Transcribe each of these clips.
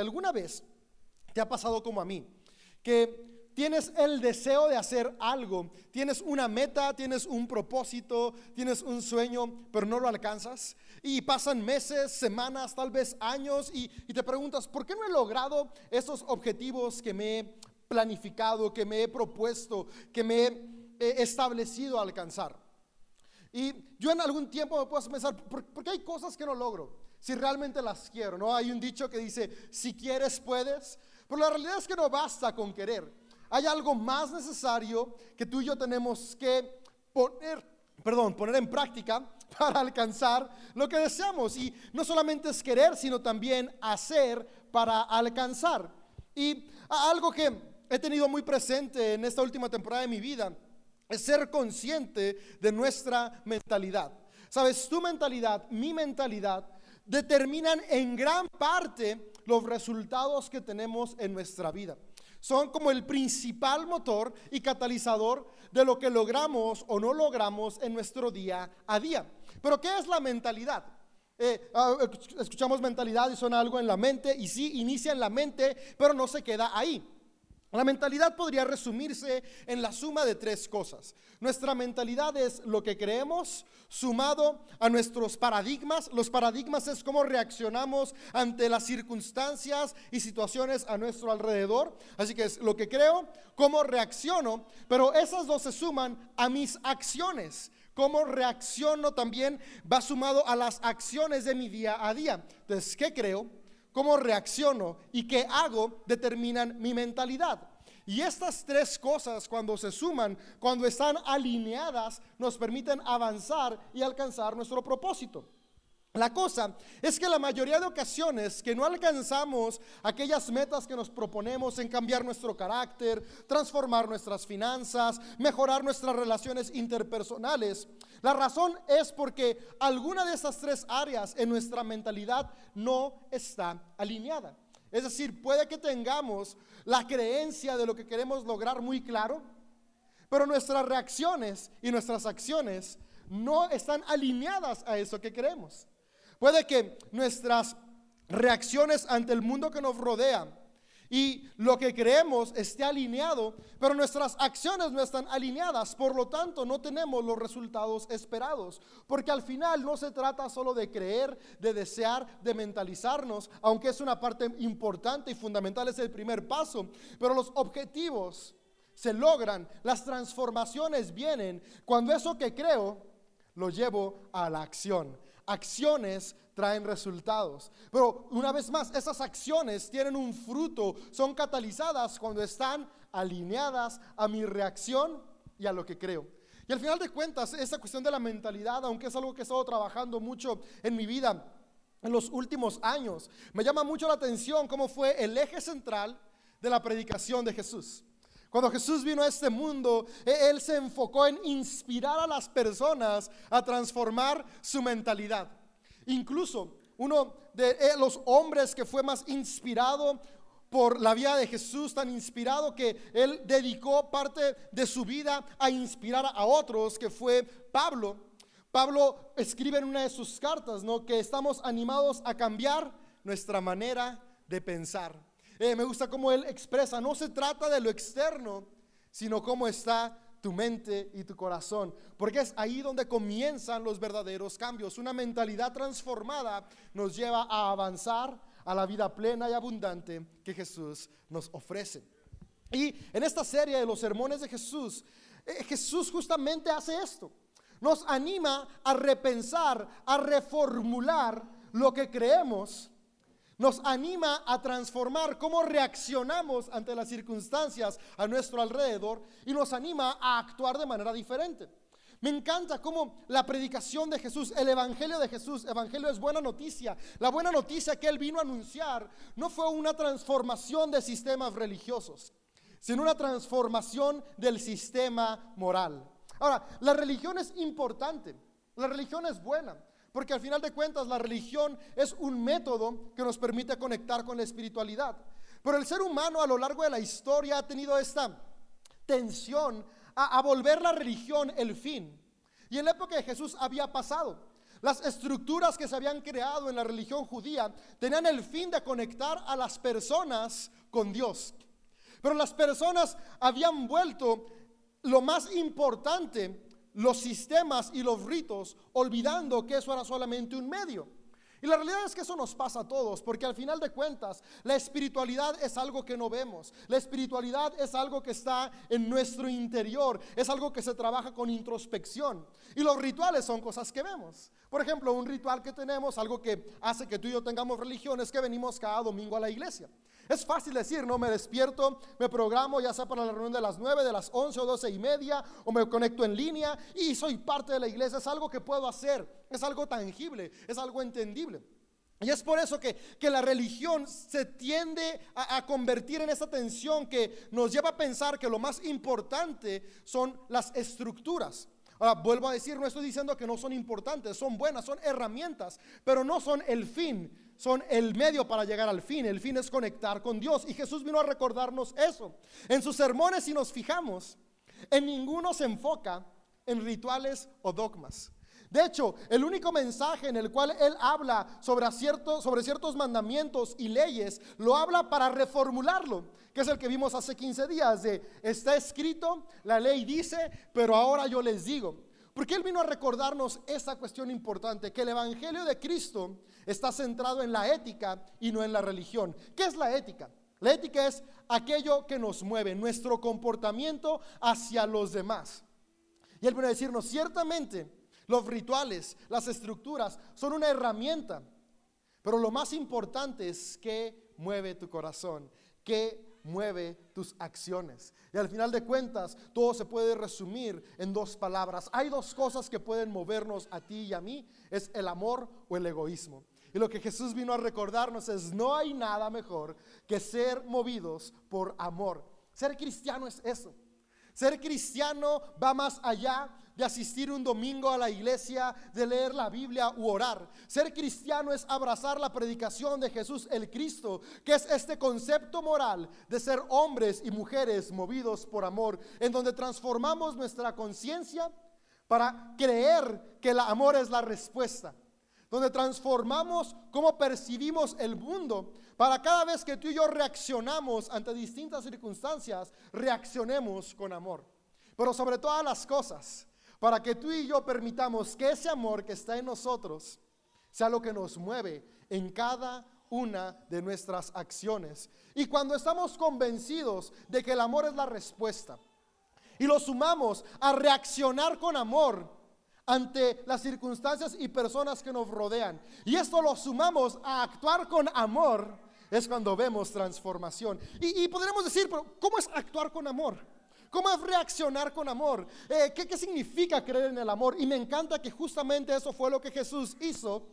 ¿Alguna vez te ha pasado como a mí? Que tienes el deseo de hacer algo, tienes una meta, tienes un propósito, tienes un sueño, pero no lo alcanzas. Y pasan meses, semanas, tal vez años, y, te preguntas, ¿por qué no he logrado esos objetivos que me he planificado, que me he propuesto, que me he establecido alcanzar? Y yo en algún tiempo me puedo pensar, ¿por qué hay cosas que no logro? Si realmente las quiero, ¿no? Hay un dicho que dice, si quieres puedes, pero la realidad es que no basta con querer. Hay algo más necesario que tú y yo tenemos que poner, perdón, poner en práctica para alcanzar lo que deseamos. Y no solamente es querer, sino también hacer para alcanzar. Y algo que he tenido muy presente en esta última temporada de mi vida es ser consciente de nuestra mentalidad. Sabes, tu mentalidad, mi mentalidad, determinan en gran parte los resultados que tenemos en nuestra vida. Son como el principal motor y catalizador de lo que logramos o no logramos en nuestro día a día. Pero ¿qué es la mentalidad? Eh, ah, escuchamos mentalidad y suena algo en la mente y sí, inicia en la mente, pero no se queda ahí. La mentalidad podría resumirse en la suma de tres cosas. Nuestra mentalidad es lo que creemos sumado a nuestros paradigmas. Los paradigmas es cómo reaccionamos ante las circunstancias y situaciones a nuestro alrededor. Así que es lo que creo, cómo reacciono, pero esas dos se suman a mis acciones. Cómo reacciono también va sumado a las acciones de mi día a día. Entonces, ¿qué creo? Cómo reacciono y qué hago determinan mi mentalidad. Y estas tres cosas cuando se suman, cuando están alineadas, nos permiten avanzar y alcanzar nuestro propósito. La cosa es que la mayoría de ocasiones que no alcanzamos aquellas metas que nos proponemos en cambiar nuestro carácter, transformar nuestras finanzas, mejorar nuestras relaciones interpersonales, la razón es porque alguna de esas tres áreas en nuestra mentalidad no está alineada. Es decir, puede que tengamos la creencia de lo que queremos lograr muy claro, pero nuestras reacciones y nuestras acciones no están alineadas a eso que queremos. Puede que nuestras reacciones ante el mundo que nos rodea y lo que creemos esté alineado, pero nuestras acciones no están alineadas, por lo tanto no tenemos los resultados esperados, porque al final no se trata solo de creer, de desear, de mentalizarnos, aunque es una parte importante y fundamental, es el primer paso, pero los objetivos se logran, las transformaciones vienen cuando eso que creo lo llevo a la acción acciones traen resultados. Pero una vez más, esas acciones tienen un fruto, son catalizadas cuando están alineadas a mi reacción y a lo que creo. Y al final de cuentas, esa cuestión de la mentalidad, aunque es algo que he estado trabajando mucho en mi vida en los últimos años, me llama mucho la atención cómo fue el eje central de la predicación de Jesús. Cuando Jesús vino a este mundo, e-, Él se enfocó en inspirar a las personas a transformar su mentalidad. Incluso uno de eh, los hombres que fue más inspirado por la vida de Jesús, tan inspirado que Él dedicó parte de su vida a inspirar a otros, que fue Pablo. Pablo escribe en una de sus cartas, ¿no? Que estamos animados a cambiar nuestra manera de pensar. Eh, me gusta cómo él expresa, no se trata de lo externo, sino cómo está tu mente y tu corazón. Porque es ahí donde comienzan los verdaderos cambios. Una mentalidad transformada nos lleva a avanzar a la vida plena y abundante que Jesús nos ofrece. Y en esta serie de los sermones de Jesús, eh, Jesús justamente hace esto. Nos anima a repensar, a reformular lo que creemos nos anima a transformar cómo reaccionamos ante las circunstancias a nuestro alrededor y nos anima a actuar de manera diferente. Me encanta cómo la predicación de Jesús, el Evangelio de Jesús, Evangelio es buena noticia. La buena noticia que Él vino a anunciar no fue una transformación de sistemas religiosos, sino una transformación del sistema moral. Ahora, la religión es importante, la religión es buena, porque al final de cuentas la religión es un método que nos permite conectar con la espiritualidad. Pero el ser humano a lo largo de la historia ha tenido esta tensión a, volver la religión el fin. Y en la época de Jesús había pasado. Las estructuras que se habían creado en la religión judía tenían el fin de conectar a las personas con Dios. Pero las personas habían vuelto lo más importante, los sistemas y los ritos, olvidando que eso era solamente un medio. Y la realidad es que eso nos pasa a todos, porque al final de cuentas, la espiritualidad es algo que no vemos. La espiritualidad es algo que está en nuestro interior, es algo que se trabaja con introspección. Y los rituales son cosas que vemos. Por ejemplo, un ritual que tenemos, algo que hace que tú y yo tengamos religión, es que venimos cada domingo a la iglesia. Es fácil decir, no me despierto, me programo ya sea para la reunión de las 9, de las 11 o 12 y media, o me conecto en línea y soy parte de la iglesia. Es algo que puedo hacer, es algo tangible, es algo entendible. Y es por eso que, la religión se tiende a, a, convertir en esa tensión que nos lleva a pensar que lo más importante son las estructuras. Ahora, vuelvo a decir, no estoy diciendo que no son importantes, son buenas, son herramientas, pero no son el fin son el medio para llegar al fin. El fin es conectar con Dios. Y Jesús vino a recordarnos eso. En sus sermones, si nos fijamos, en ninguno se enfoca en rituales o dogmas. De hecho, el único mensaje en el cual Él habla sobre, sobre ciertos mandamientos y leyes, lo habla para reformularlo, que es el que vimos hace 15 días, de está escrito, la ley dice, pero ahora yo les digo. Porque Él vino a recordarnos esta cuestión importante, que el Evangelio de Cristo está centrado en la ética y no en la religión. ¿Qué es la ética? La ética es aquello que nos mueve, nuestro comportamiento hacia los demás. Y Él viene a decirnos, ciertamente los rituales, las estructuras son una herramienta, pero lo más importante es que mueve tu corazón, que mueve tus acciones. Y al final de cuentas, todo se puede resumir en dos palabras. Hay dos cosas que pueden movernos a ti y a mí, es el amor o el egoísmo. Y lo que Jesús vino a recordarnos es, no hay nada mejor que ser movidos por amor. Ser cristiano es eso. Ser cristiano va más allá de asistir un domingo a la iglesia, de leer la Biblia u orar. Ser cristiano es abrazar la predicación de Jesús el Cristo, que es este concepto moral de ser hombres y mujeres movidos por amor, en donde transformamos nuestra conciencia para creer que el amor es la respuesta donde transformamos cómo percibimos el mundo, para cada vez que tú y yo reaccionamos ante distintas circunstancias, reaccionemos con amor. Pero sobre todas las cosas, para que tú y yo permitamos que ese amor que está en nosotros sea lo que nos mueve en cada una de nuestras acciones. Y cuando estamos convencidos de que el amor es la respuesta y lo sumamos a reaccionar con amor, ante las circunstancias y personas que nos rodean. Y esto lo sumamos a actuar con amor, es cuando vemos transformación. Y, podremos decir, pero ¿cómo es actuar con amor? ¿Cómo es reaccionar con amor? Eh, ¿qué, ¿Qué significa creer en el amor? Y me encanta que justamente eso fue lo que Jesús hizo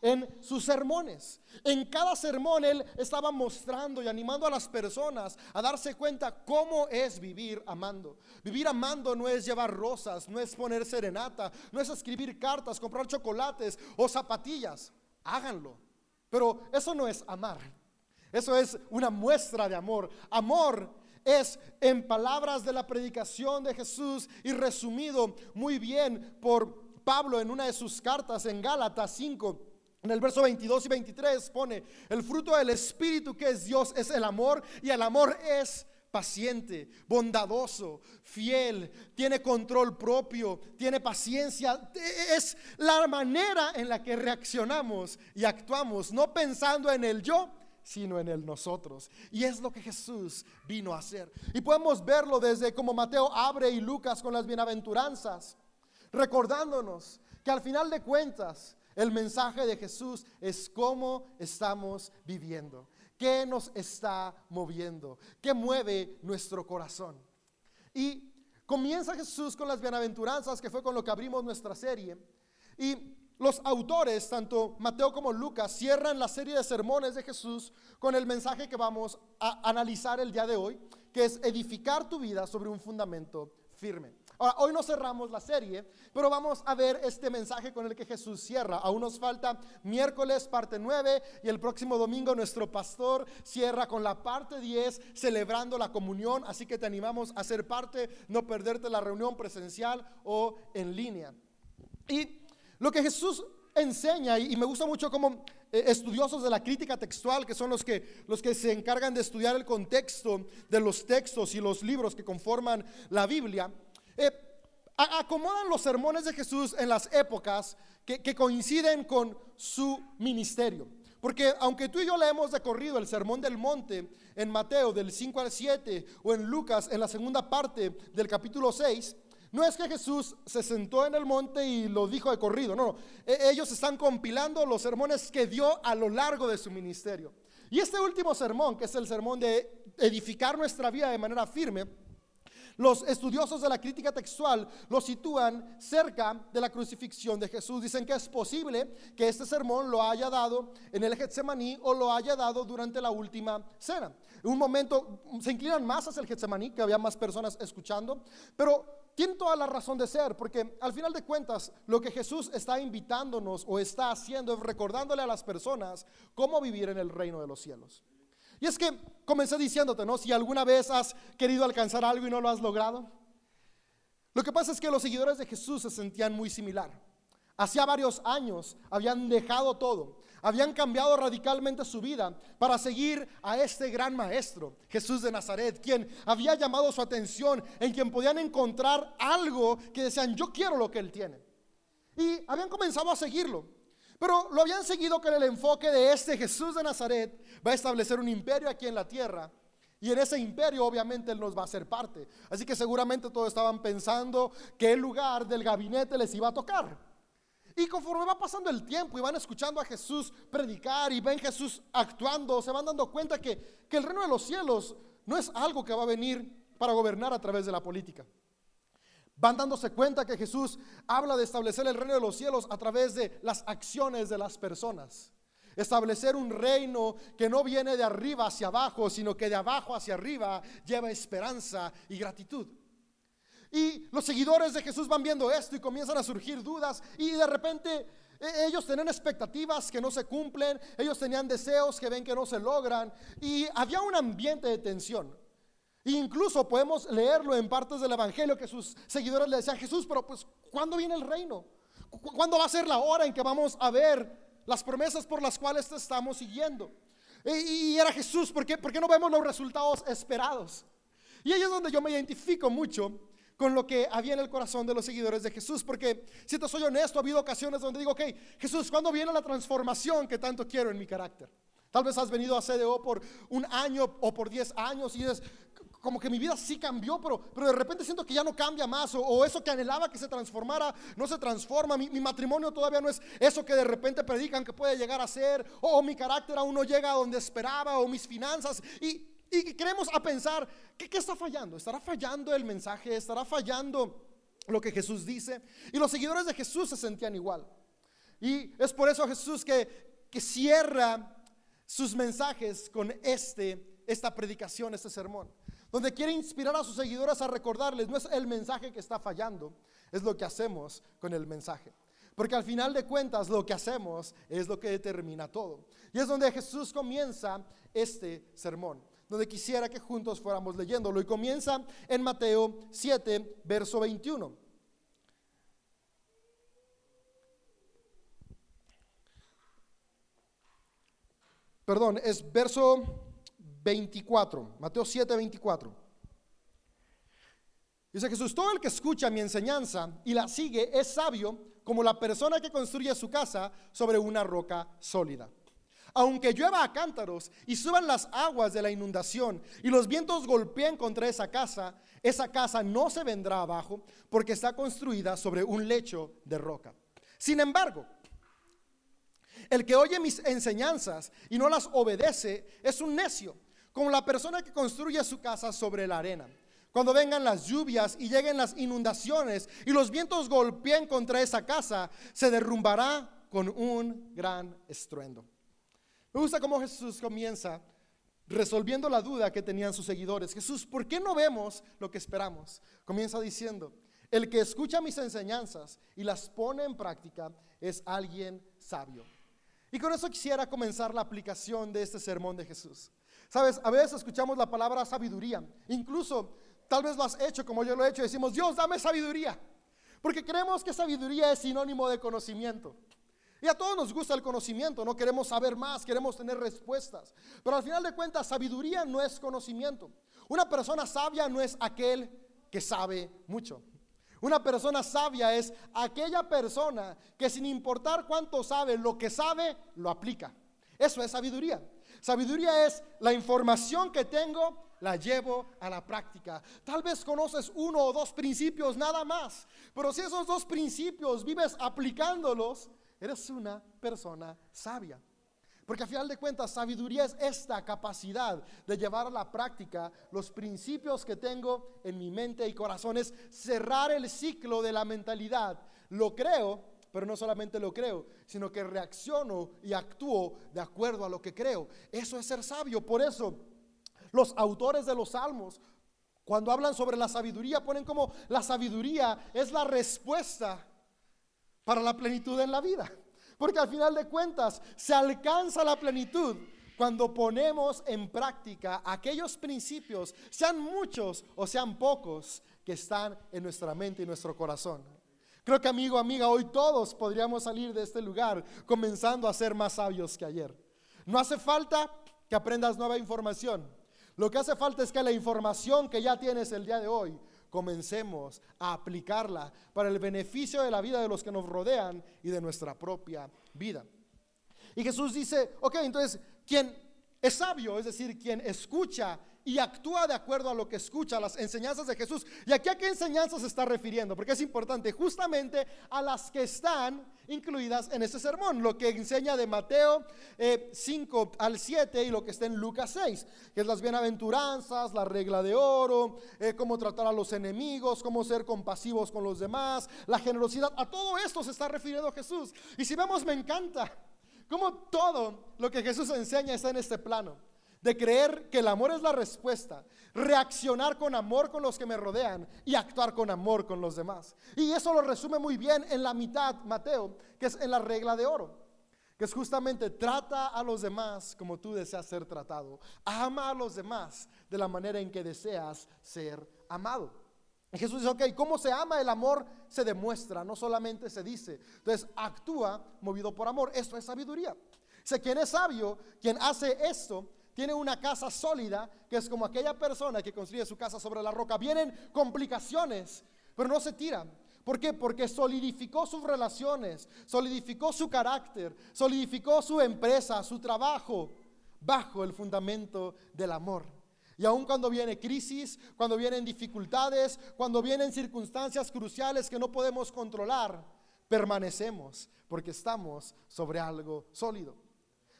en sus sermones. En cada sermón él estaba mostrando y animando a las personas a darse cuenta cómo es vivir amando. Vivir amando no es llevar rosas, no es poner serenata, no es escribir cartas, comprar chocolates o zapatillas. Háganlo. Pero eso no es amar. Eso es una muestra de amor. Amor es en palabras de la predicación de Jesús y resumido muy bien por Pablo en una de sus cartas en Gálatas 5 en el verso 22 y 23 pone, el fruto del Espíritu que es Dios es el amor y el amor es paciente, bondadoso, fiel, tiene control propio, tiene paciencia. Es la manera en la que reaccionamos y actuamos, no pensando en el yo, sino en el nosotros. Y es lo que Jesús vino a hacer. Y podemos verlo desde como Mateo abre y Lucas con las bienaventuranzas, recordándonos que al final de cuentas, el mensaje de Jesús es cómo estamos viviendo, qué nos está moviendo, qué mueve nuestro corazón. Y comienza Jesús con las bienaventuranzas, que fue con lo que abrimos nuestra serie. Y los autores, tanto Mateo como Lucas, cierran la serie de sermones de Jesús con el mensaje que vamos a analizar el día de hoy, que es edificar tu vida sobre un fundamento firme. Ahora, hoy no cerramos la serie, pero vamos a ver este mensaje con el que Jesús cierra. Aún nos falta miércoles parte 9 y el próximo domingo nuestro pastor cierra con la parte 10 celebrando la comunión, así que te animamos a ser parte, no perderte la reunión presencial o en línea. Y lo que Jesús enseña, y, me gusta mucho como eh, estudiosos de la crítica textual, que son los que, los que se encargan de estudiar el contexto de los textos y los libros que conforman la Biblia, eh, acomodan los sermones de Jesús en las épocas que, que coinciden con su ministerio. Porque aunque tú y yo leemos de corrido el Sermón del Monte en Mateo del 5 al 7 o en Lucas en la segunda parte del capítulo 6, no es que Jesús se sentó en el monte y lo dijo de corrido, no. E, ellos están compilando los sermones que dio a lo largo de su ministerio. Y este último sermón, que es el sermón de edificar nuestra vida de manera firme, los estudiosos de la crítica textual lo sitúan cerca de la crucifixión de Jesús. Dicen que es posible que este sermón lo haya dado en el Getsemaní o lo haya dado durante la última cena. En un momento se inclinan más hacia el Getsemaní, que había más personas escuchando, pero tiene toda la razón de ser, porque al final de cuentas lo que Jesús está invitándonos o está haciendo es recordándole a las personas cómo vivir en el reino de los cielos. Y es que comencé diciéndote, ¿no? Si alguna vez has querido alcanzar algo y no lo has logrado. Lo que pasa es que los seguidores de Jesús se sentían muy similar. Hacía varios años habían dejado todo, habían cambiado radicalmente su vida para seguir a este gran maestro, Jesús de Nazaret, quien había llamado su atención, en quien podían encontrar algo que decían, yo quiero lo que él tiene. Y habían comenzado a seguirlo. Pero lo habían seguido con el enfoque de este Jesús de Nazaret va a establecer un imperio aquí en la tierra. Y en ese imperio obviamente Él nos va a ser parte. Así que seguramente todos estaban pensando qué lugar del gabinete les iba a tocar. Y conforme va pasando el tiempo y van escuchando a Jesús predicar y ven Jesús actuando, se van dando cuenta que, que el reino de los cielos no es algo que va a venir para gobernar a través de la política. Van dándose cuenta que Jesús habla de establecer el reino de los cielos a través de las acciones de las personas. Establecer un reino que no viene de arriba hacia abajo, sino que de abajo hacia arriba lleva esperanza y gratitud. Y los seguidores de Jesús van viendo esto y comienzan a surgir dudas y de repente e, ellos tenían expectativas que no se cumplen, ellos tenían deseos que ven que no se logran y había un ambiente de tensión. Incluso podemos leerlo en partes del Evangelio que sus seguidores le decían, Jesús, pero pues, ¿cuándo viene el reino? ¿Cuándo va a ser la hora en que vamos a ver las promesas por las cuales te estamos siguiendo? Y, era Jesús, ¿por qué, ¿por qué no vemos los resultados esperados? Y ahí es donde yo me identifico mucho con lo que había en el corazón de los seguidores de Jesús, porque si te soy honesto, ha habido ocasiones donde digo, ok, Jesús, ¿cuándo viene la transformación que tanto quiero en mi carácter? Tal vez has venido a CDO por un año o por diez años y dices, como que mi vida sí cambió, pero, pero de repente siento que ya no cambia más, o, eso que anhelaba que se transformara, no se transforma, mi, matrimonio todavía no es eso que de repente predican que puede llegar a ser, o, mi carácter aún no llega a donde esperaba, o mis finanzas, y, y queremos a pensar, ¿qué, ¿qué está fallando? ¿Estará fallando el mensaje? ¿Estará fallando lo que Jesús dice? Y los seguidores de Jesús se sentían igual. Y es por eso Jesús que, que cierra sus mensajes con este, esta predicación, este sermón donde quiere inspirar a sus seguidores a recordarles, no es el mensaje que está fallando, es lo que hacemos con el mensaje. Porque al final de cuentas lo que hacemos es lo que determina todo. Y es donde Jesús comienza este sermón, donde quisiera que juntos fuéramos leyéndolo. Y comienza en Mateo 7, verso 21. Perdón, es verso 24, Mateo 7, 24. Dice Jesús, todo el que escucha mi enseñanza y la sigue es sabio como la persona que construye su casa sobre una roca sólida. Aunque llueva a cántaros y suban las aguas de la inundación y los vientos golpeen contra esa casa, esa casa no se vendrá abajo porque está construida sobre un lecho de roca. Sin embargo, el que oye mis enseñanzas y no las obedece es un necio como la persona que construye su casa sobre la arena. Cuando vengan las lluvias y lleguen las inundaciones y los vientos golpeen contra esa casa, se derrumbará con un gran estruendo. Me gusta cómo Jesús comienza resolviendo la duda que tenían sus seguidores. Jesús, ¿por qué no vemos lo que esperamos? Comienza diciendo, el que escucha mis enseñanzas y las pone en práctica es alguien sabio. Y con eso quisiera comenzar la aplicación de este sermón de Jesús. Sabes, a veces escuchamos la palabra sabiduría. Incluso, tal vez lo has hecho como yo lo he hecho. Decimos, Dios, dame sabiduría. Porque creemos que sabiduría es sinónimo de conocimiento. Y a todos nos gusta el conocimiento, no queremos saber más, queremos tener respuestas. Pero al final de cuentas, sabiduría no es conocimiento. Una persona sabia no es aquel que sabe mucho. Una persona sabia es aquella persona que sin importar cuánto sabe, lo que sabe, lo aplica. Eso es sabiduría. Sabiduría es la información que tengo, la llevo a la práctica. Tal vez conoces uno o dos principios nada más, pero si esos dos principios vives aplicándolos, eres una persona sabia. Porque a final de cuentas, sabiduría es esta capacidad de llevar a la práctica los principios que tengo en mi mente y corazón. Es cerrar el ciclo de la mentalidad. Lo creo, pero no solamente lo creo, sino que reacciono y actúo de acuerdo a lo que creo. Eso es ser sabio. Por eso, los autores de los salmos, cuando hablan sobre la sabiduría, ponen como la sabiduría es la respuesta para la plenitud en la vida. Porque al final de cuentas se alcanza la plenitud cuando ponemos en práctica aquellos principios, sean muchos o sean pocos, que están en nuestra mente y nuestro corazón. Creo que amigo, amiga, hoy todos podríamos salir de este lugar comenzando a ser más sabios que ayer. No hace falta que aprendas nueva información. Lo que hace falta es que la información que ya tienes el día de hoy comencemos a aplicarla para el beneficio de la vida de los que nos rodean y de nuestra propia vida. Y Jesús dice, ok, entonces, quien es sabio, es decir, quien escucha y actúa de acuerdo a lo que escucha, las enseñanzas de Jesús. ¿Y aquí a qué enseñanzas se está refiriendo? Porque es importante, justamente a las que están incluidas en este sermón, lo que enseña de Mateo 5 eh, al 7 y lo que está en Lucas 6, que es las bienaventuranzas, la regla de oro, eh, cómo tratar a los enemigos, cómo ser compasivos con los demás, la generosidad. A todo esto se está refiriendo Jesús. Y si vemos, me encanta cómo todo lo que Jesús enseña está en este plano de creer que el amor es la respuesta, reaccionar con amor con los que me rodean y actuar con amor con los demás. Y eso lo resume muy bien en la mitad, Mateo, que es en la regla de oro, que es justamente trata a los demás como tú deseas ser tratado, ama a los demás de la manera en que deseas ser amado. Y Jesús dice, ok, ¿cómo se ama el amor? Se demuestra, no solamente se dice. Entonces, actúa movido por amor. Esto es sabiduría. Sé quien es sabio, quien hace esto, tiene una casa sólida, que es como aquella persona que construye su casa sobre la roca. Vienen complicaciones, pero no se tiran. ¿Por qué? Porque solidificó sus relaciones, solidificó su carácter, solidificó su empresa, su trabajo, bajo el fundamento del amor. Y aun cuando viene crisis, cuando vienen dificultades, cuando vienen circunstancias cruciales que no podemos controlar, permanecemos porque estamos sobre algo sólido.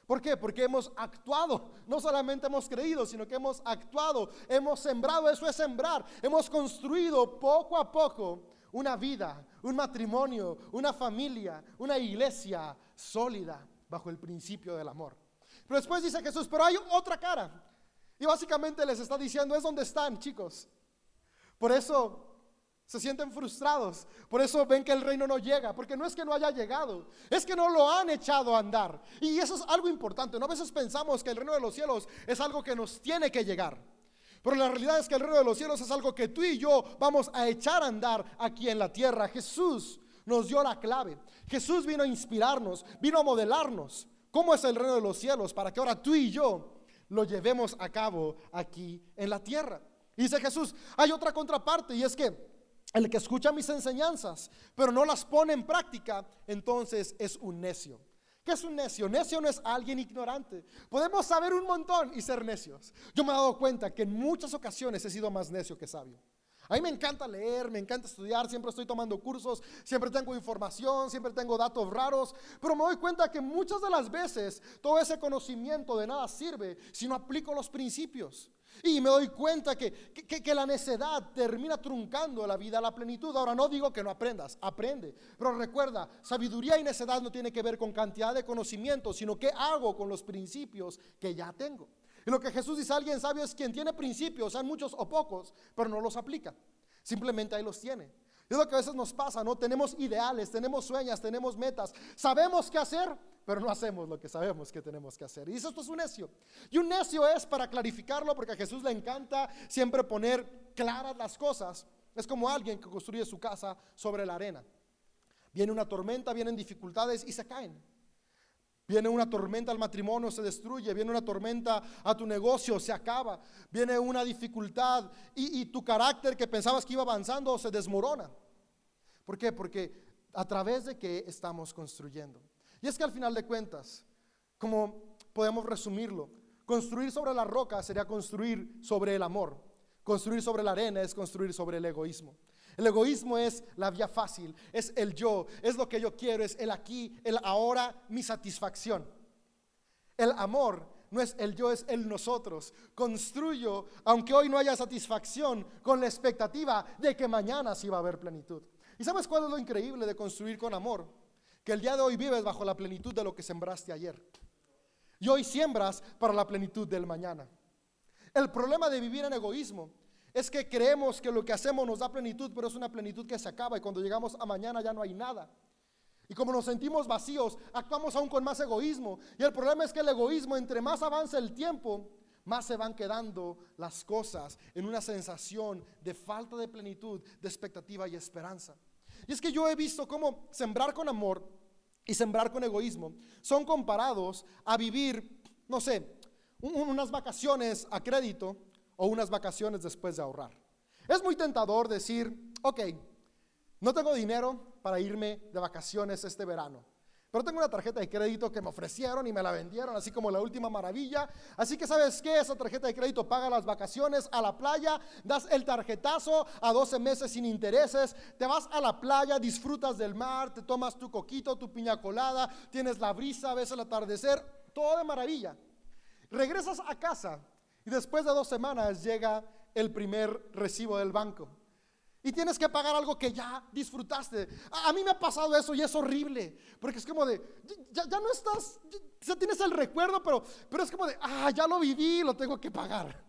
¿Por qué? Porque hemos actuado, no solamente hemos creído, sino que hemos actuado, hemos sembrado, eso es sembrar, hemos construido poco a poco una vida, un matrimonio, una familia, una iglesia sólida bajo el principio del amor. Pero después dice Jesús, pero hay otra cara. Y básicamente les está diciendo, es donde están, chicos. Por eso se sienten frustrados. Por eso ven que el reino no llega. Porque no es que no haya llegado. Es que no lo han echado a andar. Y eso es algo importante. ¿no? A veces pensamos que el reino de los cielos es algo que nos tiene que llegar. Pero la realidad es que el reino de los cielos es algo que tú y yo vamos a echar a andar aquí en la tierra. Jesús nos dio la clave. Jesús vino a inspirarnos, vino a modelarnos cómo es el reino de los cielos para que ahora tú y yo lo llevemos a cabo aquí en la tierra. Y dice Jesús, hay otra contraparte y es que el que escucha mis enseñanzas, pero no las pone en práctica, entonces es un necio. ¿Qué es un necio? Necio no es alguien ignorante. Podemos saber un montón y ser necios. Yo me he dado cuenta que en muchas ocasiones he sido más necio que sabio. A mí me encanta leer, me encanta estudiar, siempre estoy tomando cursos, siempre tengo información, siempre tengo datos raros, pero me doy cuenta que muchas de las veces todo ese conocimiento de nada sirve si no aplico los principios. Y me doy cuenta que, que, la necedad termina truncando la vida a la plenitud. Ahora no digo que no aprendas, aprende. Pero recuerda, sabiduría y necedad no tiene que ver con cantidad de conocimiento, sino qué hago con los principios que ya tengo. Y lo que Jesús dice a alguien sabio es quien tiene principios, sean muchos o pocos, pero no los aplica. Simplemente ahí los tiene. Es lo que a veces nos pasa, ¿no? Tenemos ideales, tenemos sueños, tenemos metas, sabemos qué hacer, pero no hacemos lo que sabemos que tenemos que hacer. Y eso esto es un necio. Y un necio es, para clarificarlo, porque a Jesús le encanta siempre poner claras las cosas, es como alguien que construye su casa sobre la arena. Viene una tormenta, vienen dificultades y se caen. Viene una tormenta al matrimonio, se destruye. Viene una tormenta a tu negocio, se acaba. Viene una dificultad y, y, tu carácter que pensabas que iba avanzando se desmorona. ¿Por qué? Porque a través de que estamos construyendo. Y es que al final de cuentas, como podemos resumirlo, construir sobre la roca sería construir sobre el amor. Construir sobre la arena es construir sobre el egoísmo. El egoísmo es la vía fácil, es el yo, es lo que yo quiero, es el aquí, el ahora, mi satisfacción. El amor no es el yo, es el nosotros. Construyo, aunque hoy no haya satisfacción, con la expectativa de que mañana sí va a haber plenitud. ¿Y sabes cuál es lo increíble de construir con amor? Que el día de hoy vives bajo la plenitud de lo que sembraste ayer. Y hoy siembras para la plenitud del mañana. El problema de vivir en egoísmo es que creemos que lo que hacemos nos da plenitud, pero es una plenitud que se acaba y cuando llegamos a mañana ya no hay nada. Y como nos sentimos vacíos, actuamos aún con más egoísmo. Y el problema es que el egoísmo, entre más avanza el tiempo, más se van quedando las cosas en una sensación de falta de plenitud, de expectativa y esperanza. Y es que yo he visto cómo sembrar con amor y sembrar con egoísmo son comparados a vivir, no sé, unas vacaciones a crédito o unas vacaciones después de ahorrar. Es muy tentador decir, ok, no tengo dinero para irme de vacaciones este verano, pero tengo una tarjeta de crédito que me ofrecieron y me la vendieron, así como la última maravilla. Así que sabes qué, esa tarjeta de crédito paga las vacaciones a la playa, das el tarjetazo a 12 meses sin intereses, te vas a la playa, disfrutas del mar, te tomas tu coquito, tu piña colada, tienes la brisa, ves el atardecer, todo de maravilla. Regresas a casa y después de dos semanas llega el primer recibo del banco. Y tienes que pagar algo que ya disfrutaste. A, mí me ha pasado eso y es horrible. Porque es como de, ya, no estás, ya, tienes el recuerdo, pero, pero es como de, ah, ya lo viví, lo tengo que pagar.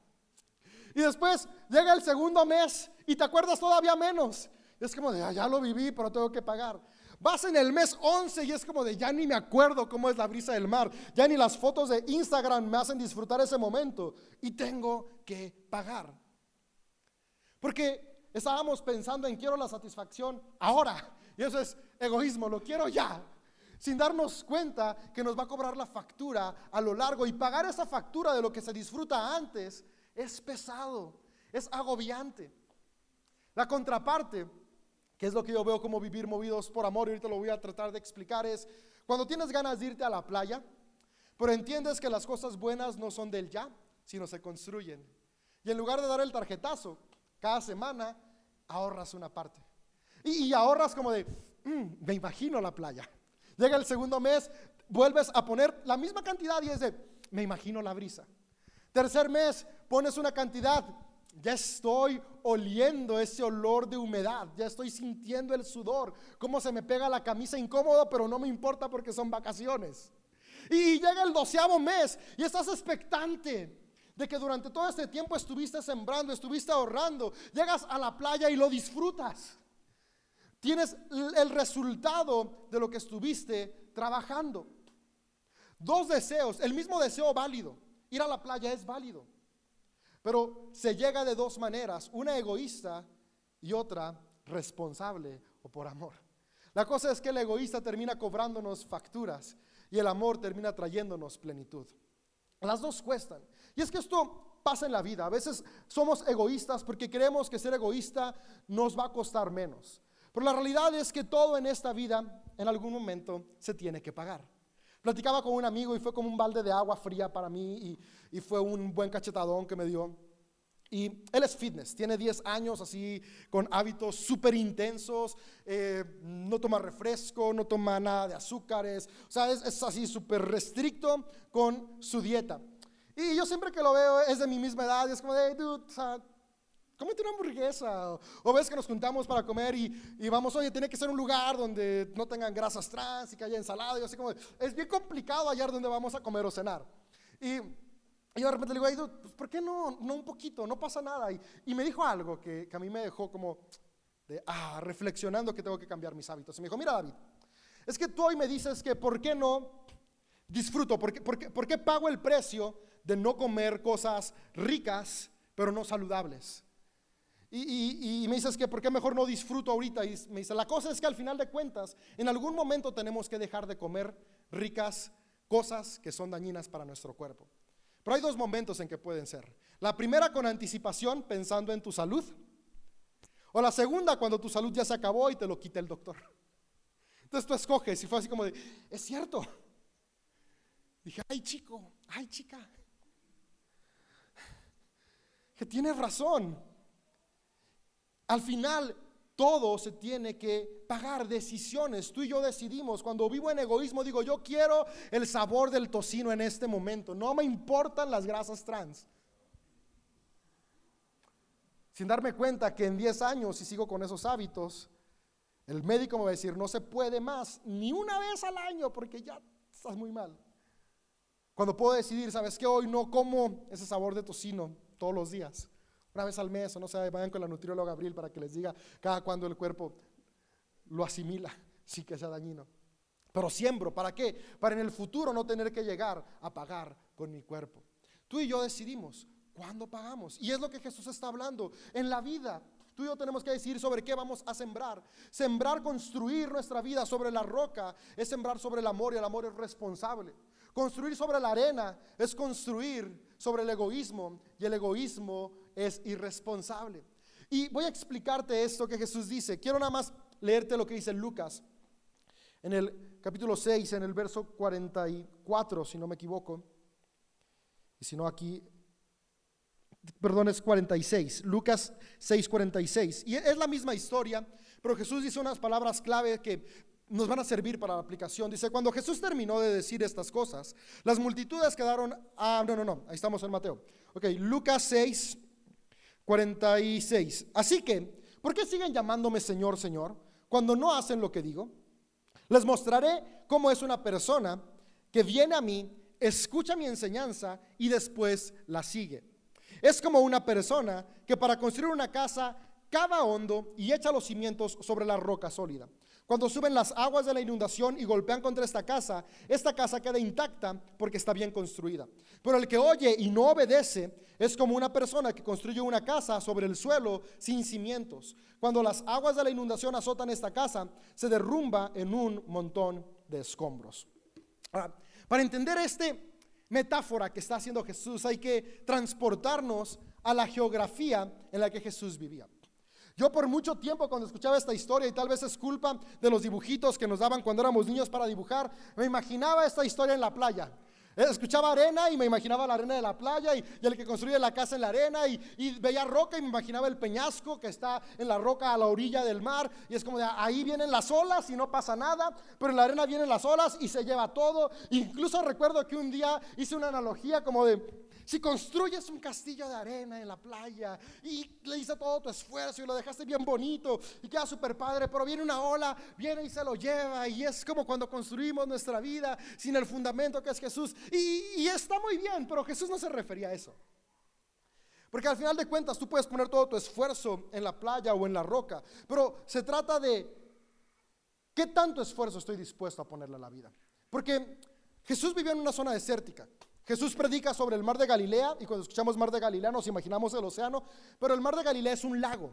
Y después llega el segundo mes y te acuerdas todavía menos. Es como de, ah, ya lo viví, pero tengo que pagar. Vas en el mes 11 y es como de ya ni me acuerdo cómo es la brisa del mar. Ya ni las fotos de Instagram me hacen disfrutar ese momento. Y tengo que pagar. Porque estábamos pensando en quiero la satisfacción ahora. Y eso es egoísmo, lo quiero ya. Sin darnos cuenta que nos va a cobrar la factura a lo largo. Y pagar esa factura de lo que se disfruta antes es pesado, es agobiante. La contraparte que es lo que yo veo como vivir movidos por amor, y ahorita lo voy a tratar de explicar, es cuando tienes ganas de irte a la playa, pero entiendes que las cosas buenas no son del ya, sino se construyen. Y en lugar de dar el tarjetazo, cada semana ahorras una parte. Y, ahorras como de, mm, me imagino la playa. Llega el segundo mes, vuelves a poner la misma cantidad y es de, me imagino la brisa. Tercer mes, pones una cantidad, ya estoy oliendo ese olor de humedad, ya estoy sintiendo el sudor, cómo se me pega la camisa incómodo, pero no me importa porque son vacaciones. Y llega el doceavo mes y estás expectante de que durante todo este tiempo estuviste sembrando, estuviste ahorrando, llegas a la playa y lo disfrutas. Tienes el resultado de lo que estuviste trabajando. Dos deseos, el mismo deseo válido. Ir a la playa es válido. Pero se llega de dos maneras, una egoísta y otra responsable o por amor. La cosa es que el egoísta termina cobrándonos facturas y el amor termina trayéndonos plenitud. Las dos cuestan. Y es que esto pasa en la vida. A veces somos egoístas porque creemos que ser egoísta nos va a costar menos. Pero la realidad es que todo en esta vida en algún momento se tiene que pagar. Platicaba con un amigo y fue como un balde de agua fría para mí y, fue un buen cachetadón que me dio. Y él es fitness, tiene 10 años así con hábitos súper intensos, eh, no toma refresco, no toma nada de azúcares, o sea, es, así súper restricto con su dieta. Y yo siempre que lo veo es de mi misma edad, y es como de, dude, cómete una hamburguesa. O, ves que nos juntamos para comer y, y, vamos, oye, tiene que ser un lugar donde no tengan grasas trans y que haya ensalada. Y así como, es bien complicado hallar donde vamos a comer o cenar. Y, yo de repente le digo, pues, ¿por qué no, no un poquito? No pasa nada. Y, y me dijo algo que, que, a mí me dejó como, de, ah, reflexionando que tengo que cambiar mis hábitos. Y me dijo, mira David, es que tú hoy me dices que ¿por qué no disfruto? ¿Por qué, por qué, por qué pago el precio de no comer cosas ricas pero no saludables? Y, me dices que por qué mejor no disfruto ahorita. Y me dice, la cosa es que al final de cuentas, en algún momento tenemos que dejar de comer ricas cosas que son dañinas para nuestro cuerpo. Pero hay dos momentos en que pueden ser. La primera con anticipación, pensando en tu salud. O la segunda cuando tu salud ya se acabó y te lo quita el doctor. Entonces tú escoges y fue así como de, es cierto. Dije, ay chico, ay chica. Que tienes razón. Al final, todo se tiene que pagar decisiones. Tú y yo decidimos. Cuando vivo en egoísmo, digo, yo quiero el sabor del tocino en este momento. No me importan las grasas trans. Sin darme cuenta que en 10 años, si sigo con esos hábitos, el médico me va a decir, no se puede más, ni una vez al año, porque ya estás muy mal. Cuando puedo decidir, ¿sabes qué? Hoy no como ese sabor de tocino todos los días una vez al mes, o no sé, vayan con la nutrióloga Abril para que les diga cada cuando el cuerpo lo asimila, sí que sea dañino. Pero siembro, ¿para qué? Para en el futuro no tener que llegar a pagar con mi cuerpo. Tú y yo decidimos cuándo pagamos. Y es lo que Jesús está hablando. En la vida, tú y yo tenemos que decidir sobre qué vamos a sembrar. Sembrar, construir nuestra vida sobre la roca, es sembrar sobre el amor y el amor es responsable. Construir sobre la arena es construir sobre el egoísmo y el egoísmo es irresponsable. Y voy a explicarte esto que Jesús dice. Quiero nada más leerte lo que dice Lucas en el capítulo 6, en el verso 44, si no me equivoco. Y si no aquí, perdón, es 46. Lucas 6, 46. Y es la misma historia, pero Jesús dice unas palabras clave que nos van a servir para la aplicación. Dice, cuando Jesús terminó de decir estas cosas, las multitudes quedaron... Ah, no, no, no, ahí estamos en Mateo. Ok, Lucas 6, 46. Así que, ¿por qué siguen llamándome Señor, Señor, cuando no hacen lo que digo? Les mostraré cómo es una persona que viene a mí, escucha mi enseñanza y después la sigue. Es como una persona que para construir una casa cava hondo y echa los cimientos sobre la roca sólida. Cuando suben las aguas de la inundación y golpean contra esta casa, esta casa queda intacta porque está bien construida. Pero el que oye y no obedece es como una persona que construye una casa sobre el suelo sin cimientos. Cuando las aguas de la inundación azotan esta casa, se derrumba en un montón de escombros. para entender esta metáfora que está haciendo Jesús, hay que transportarnos a la geografía en la que Jesús vivía. Yo por mucho tiempo cuando escuchaba esta historia, y tal vez es culpa de los dibujitos que nos daban cuando éramos niños para dibujar, me imaginaba esta historia en la playa. Eh, escuchaba arena y me imaginaba la arena de la playa y, el que construye la casa en la arena y, y, veía roca y me imaginaba el peñasco que está en la roca a la orilla del mar y es como de ahí vienen las olas y no pasa nada, pero en la arena vienen las olas y se lleva todo. Incluso recuerdo que un día hice una analogía como de si construyes un castillo de arena en la playa y le hice todo tu esfuerzo y lo dejaste bien bonito y queda súper padre, pero viene una ola, viene y se lo lleva y es como cuando construimos nuestra vida sin el fundamento que es Jesús. Y, y está muy bien, pero Jesús no se refería a eso. Porque al final de cuentas tú puedes poner todo tu esfuerzo en la playa o en la roca, pero se trata de qué tanto esfuerzo estoy dispuesto a ponerle a la vida. Porque Jesús vivió en una zona desértica. Jesús predica sobre el mar de Galilea y cuando escuchamos mar de Galilea nos imaginamos el océano, pero el mar de Galilea es un lago.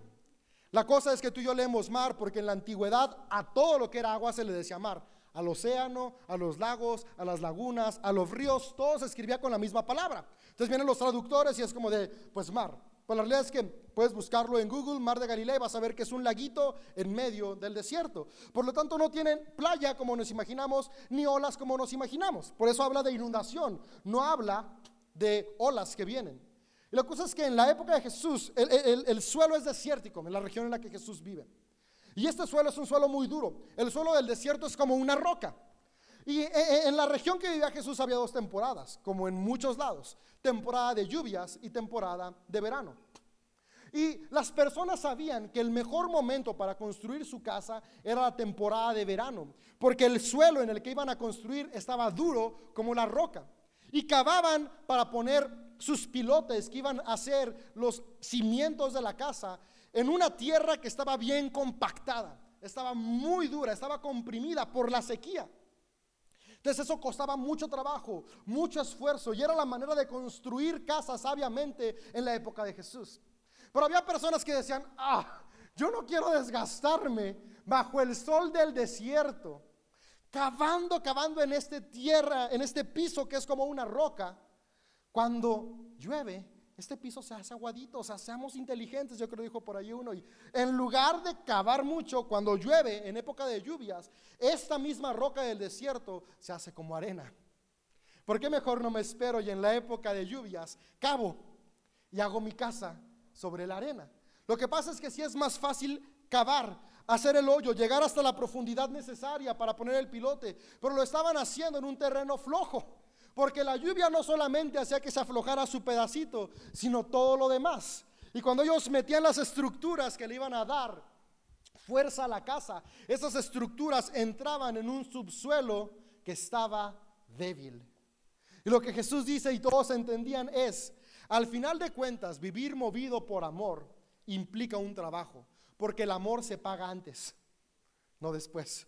La cosa es que tú y yo leemos mar porque en la antigüedad a todo lo que era agua se le decía mar. Al océano, a los lagos, a las lagunas, a los ríos, todo se escribía con la misma palabra. Entonces vienen los traductores y es como de, pues mar. Pues la realidad es que puedes buscarlo en Google, Mar de Galilea, y vas a ver que es un laguito en medio del desierto. Por lo tanto, no tienen playa como nos imaginamos, ni olas como nos imaginamos. Por eso habla de inundación, no habla de olas que vienen. Y la cosa es que en la época de Jesús, el, suelo es desértico, en la región en la que Jesús vive. Y este suelo es un suelo muy duro. El suelo del desierto es como una roca. Y eh, eh, en la región que vivía Jesús había dos temporadas, como en muchos lados, temporada de lluvias y temporada de verano. Y las personas sabían que el mejor momento para construir su casa era la temporada de verano, porque el suelo en el que iban a construir estaba duro como la roca. Y cavaban para poner sus pilotes que iban a hacer los cimientos de la casa en una tierra que estaba bien compactada, estaba muy dura, estaba comprimida por la sequía. Entonces eso costaba mucho trabajo, mucho esfuerzo y era la manera de construir casas sabiamente en la época de Jesús. Pero había personas que decían, ah, yo no quiero desgastarme bajo el sol del desierto, cavando, cavando en este tierra, en este piso que es como una roca. Cuando llueve, este piso se hace aguadito, o sea, seamos inteligentes, yo creo dijo por ahí uno. Y en lugar de cavar mucho, cuando llueve, en época de lluvias, esta misma roca del desierto se hace como arena. ¿Por qué mejor no me espero y en la época de lluvias cavo y hago mi casa sobre la arena? Lo que pasa es que si es más fácil cavar, hacer el hoyo, llegar hasta la profundidad necesaria para poner el pilote, pero lo estaban haciendo en un terreno flojo, porque la lluvia no solamente hacía que se aflojara su pedacito, sino todo lo demás. Y cuando ellos metían las estructuras que le iban a dar fuerza a la casa, esas estructuras entraban en un subsuelo que estaba débil. Y lo que Jesús dice y todos entendían es, al final de cuentas, vivir movido por amor implica un trabajo, porque el amor se paga antes, no después.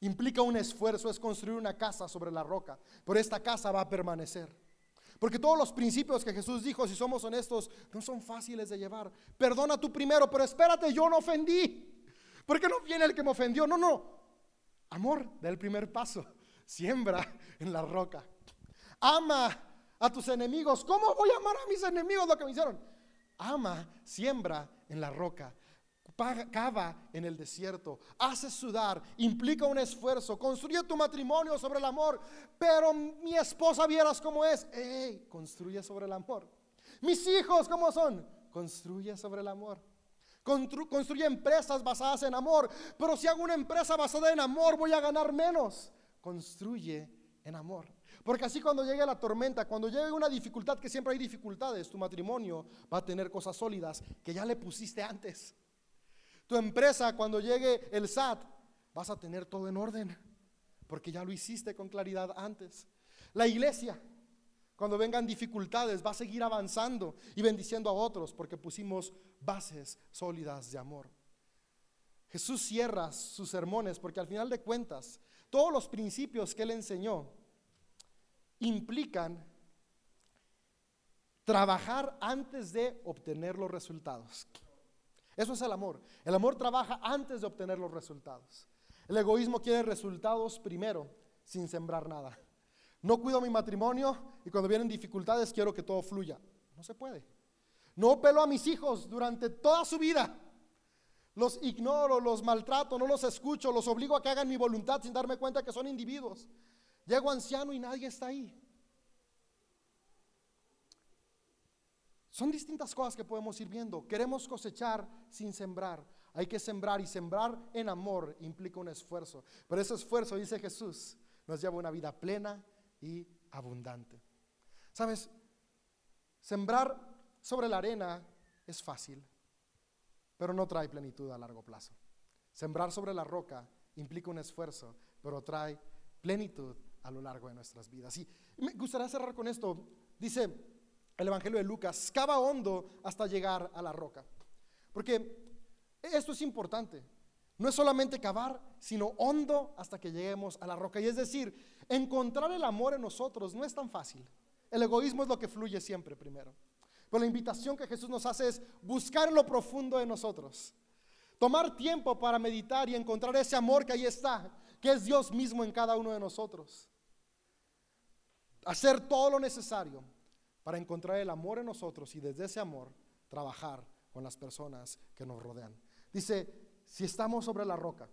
Implica un esfuerzo, es construir una casa sobre la roca, pero esta casa va a permanecer. Porque todos los principios que Jesús dijo, si somos honestos, no son fáciles de llevar. Perdona tú primero, pero espérate, yo no ofendí. ¿Por qué no viene el que me ofendió? No, no. Amor, da el primer paso. Siembra en la roca ama a tus enemigos. ¿Cómo voy a amar a mis enemigos lo que me hicieron? Ama, siembra en la roca, cava en el desierto, hace sudar, implica un esfuerzo, construye tu matrimonio sobre el amor, pero mi esposa vieras cómo es, hey, construye sobre el amor. Mis hijos, ¿cómo son? Construye sobre el amor. construye empresas basadas en amor, pero si hago una empresa basada en amor voy a ganar menos. Construye en amor. Porque así cuando llegue la tormenta, cuando llegue una dificultad, que siempre hay dificultades, tu matrimonio va a tener cosas sólidas que ya le pusiste antes. Tu empresa, cuando llegue el SAT, vas a tener todo en orden, porque ya lo hiciste con claridad antes. La iglesia, cuando vengan dificultades, va a seguir avanzando y bendiciendo a otros, porque pusimos bases sólidas de amor. Jesús cierra sus sermones, porque al final de cuentas, todos los principios que él enseñó, implican trabajar antes de obtener los resultados. Eso es el amor. El amor trabaja antes de obtener los resultados. El egoísmo quiere resultados primero, sin sembrar nada. No cuido mi matrimonio y cuando vienen dificultades quiero que todo fluya. No se puede. No pelo a mis hijos durante toda su vida. Los ignoro, los maltrato, no los escucho, los obligo a que hagan mi voluntad sin darme cuenta que son individuos. Llego anciano y nadie está ahí. Son distintas cosas que podemos ir viendo. Queremos cosechar sin sembrar. Hay que sembrar y sembrar en amor implica un esfuerzo. Pero ese esfuerzo, dice Jesús, nos lleva a una vida plena y abundante. ¿Sabes? Sembrar sobre la arena es fácil, pero no trae plenitud a largo plazo. Sembrar sobre la roca implica un esfuerzo, pero trae plenitud a lo largo de nuestras vidas. Y me gustaría cerrar con esto. Dice el Evangelio de Lucas, cava hondo hasta llegar a la roca. Porque esto es importante. No es solamente cavar, sino hondo hasta que lleguemos a la roca. Y es decir, encontrar el amor en nosotros no es tan fácil. El egoísmo es lo que fluye siempre primero. Pero la invitación que Jesús nos hace es buscar lo profundo de nosotros. Tomar tiempo para meditar y encontrar ese amor que ahí está, que es Dios mismo en cada uno de nosotros hacer todo lo necesario para encontrar el amor en nosotros y desde ese amor trabajar con las personas que nos rodean. Dice, si estamos sobre la roca,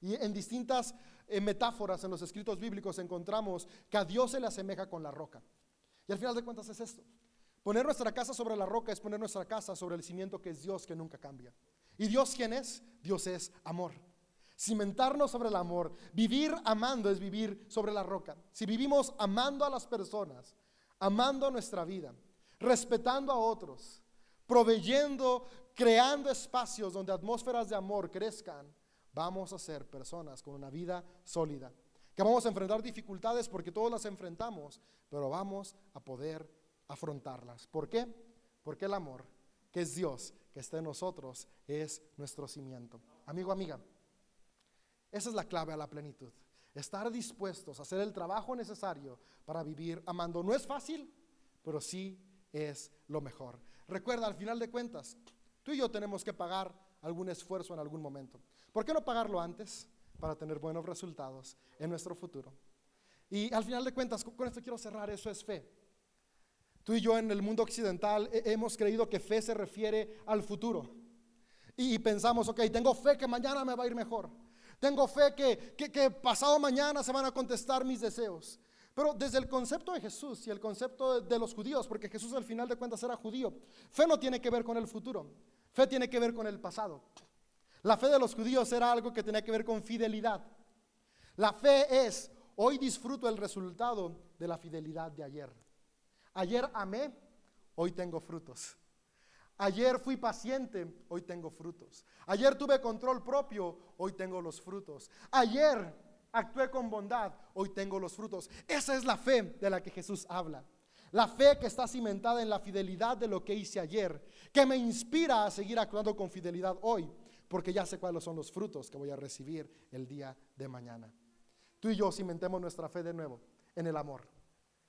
y en distintas eh, metáforas en los escritos bíblicos encontramos que a Dios se le asemeja con la roca. Y al final de cuentas es esto. Poner nuestra casa sobre la roca es poner nuestra casa sobre el cimiento que es Dios que nunca cambia. ¿Y Dios quién es? Dios es amor cimentarnos sobre el amor. Vivir amando es vivir sobre la roca. Si vivimos amando a las personas, amando nuestra vida, respetando a otros, proveyendo, creando espacios donde atmósferas de amor crezcan, vamos a ser personas con una vida sólida. Que vamos a enfrentar dificultades porque todos las enfrentamos, pero vamos a poder afrontarlas. ¿Por qué? Porque el amor, que es Dios, que está en nosotros, es nuestro cimiento. Amigo, amiga. Esa es la clave a la plenitud. Estar dispuestos a hacer el trabajo necesario para vivir amando. No es fácil, pero sí es lo mejor. Recuerda, al final de cuentas, tú y yo tenemos que pagar algún esfuerzo en algún momento. ¿Por qué no pagarlo antes para tener buenos resultados en nuestro futuro? Y al final de cuentas, con esto quiero cerrar, eso es fe. Tú y yo en el mundo occidental hemos creído que fe se refiere al futuro. Y pensamos, ok, tengo fe que mañana me va a ir mejor. Tengo fe que, que, pasado mañana se van a contestar mis deseos. Pero desde el concepto de Jesús y el concepto de, los judíos, porque Jesús al final de cuentas era judío, fe no tiene que ver con el futuro, fe tiene que ver con el pasado. La fe de los judíos era algo que tenía que ver con fidelidad. La fe es, hoy disfruto el resultado de la fidelidad de ayer. Ayer amé, hoy tengo frutos. Ayer fui paciente, hoy tengo frutos. Ayer tuve control propio, hoy tengo los frutos. Ayer actué con bondad, hoy tengo los frutos. Esa es la fe de la que Jesús habla. La fe que está cimentada en la fidelidad de lo que hice ayer, que me inspira a seguir actuando con fidelidad hoy, porque ya sé cuáles son los frutos que voy a recibir el día de mañana. Tú y yo cimentemos nuestra fe de nuevo en el amor.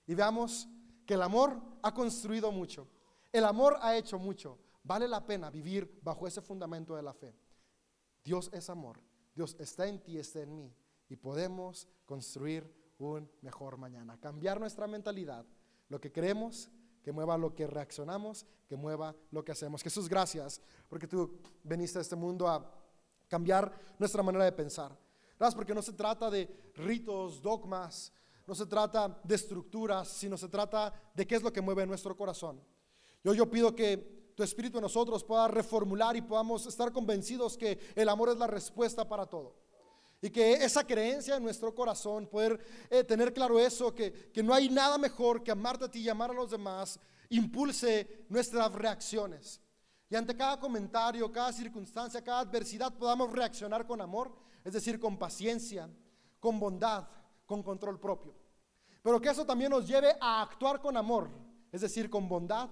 Y veamos que el amor ha construido mucho el amor ha hecho mucho. Vale la pena vivir bajo ese fundamento de la fe. Dios es amor. Dios está en ti, está en mí. Y podemos construir un mejor mañana. Cambiar nuestra mentalidad. Lo que creemos, que mueva lo que reaccionamos, que mueva lo que hacemos. Jesús, gracias porque tú veniste a este mundo a cambiar nuestra manera de pensar. Gracias porque no se trata de ritos, dogmas, no se trata de estructuras, sino se trata de qué es lo que mueve nuestro corazón. Yo, yo pido que tu Espíritu en nosotros pueda reformular y podamos estar convencidos que el amor es la respuesta para todo. Y que esa creencia en nuestro corazón, poder eh, tener claro eso, que, que no hay nada mejor que amarte a ti y amar a los demás, impulse nuestras reacciones. Y ante cada comentario, cada circunstancia, cada adversidad podamos reaccionar con amor, es decir, con paciencia, con bondad, con control propio. Pero que eso también nos lleve a actuar con amor, es decir, con bondad,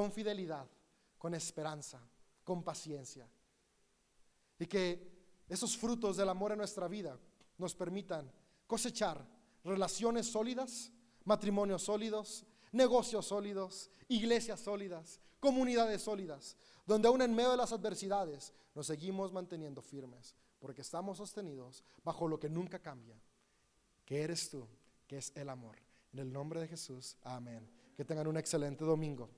con fidelidad, con esperanza, con paciencia. Y que esos frutos del amor en nuestra vida nos permitan cosechar relaciones sólidas, matrimonios sólidos, negocios sólidos, iglesias sólidas, comunidades sólidas, donde aún en medio de las adversidades nos seguimos manteniendo firmes, porque estamos sostenidos bajo lo que nunca cambia, que eres tú, que es el amor. En el nombre de Jesús, amén. Que tengan un excelente domingo.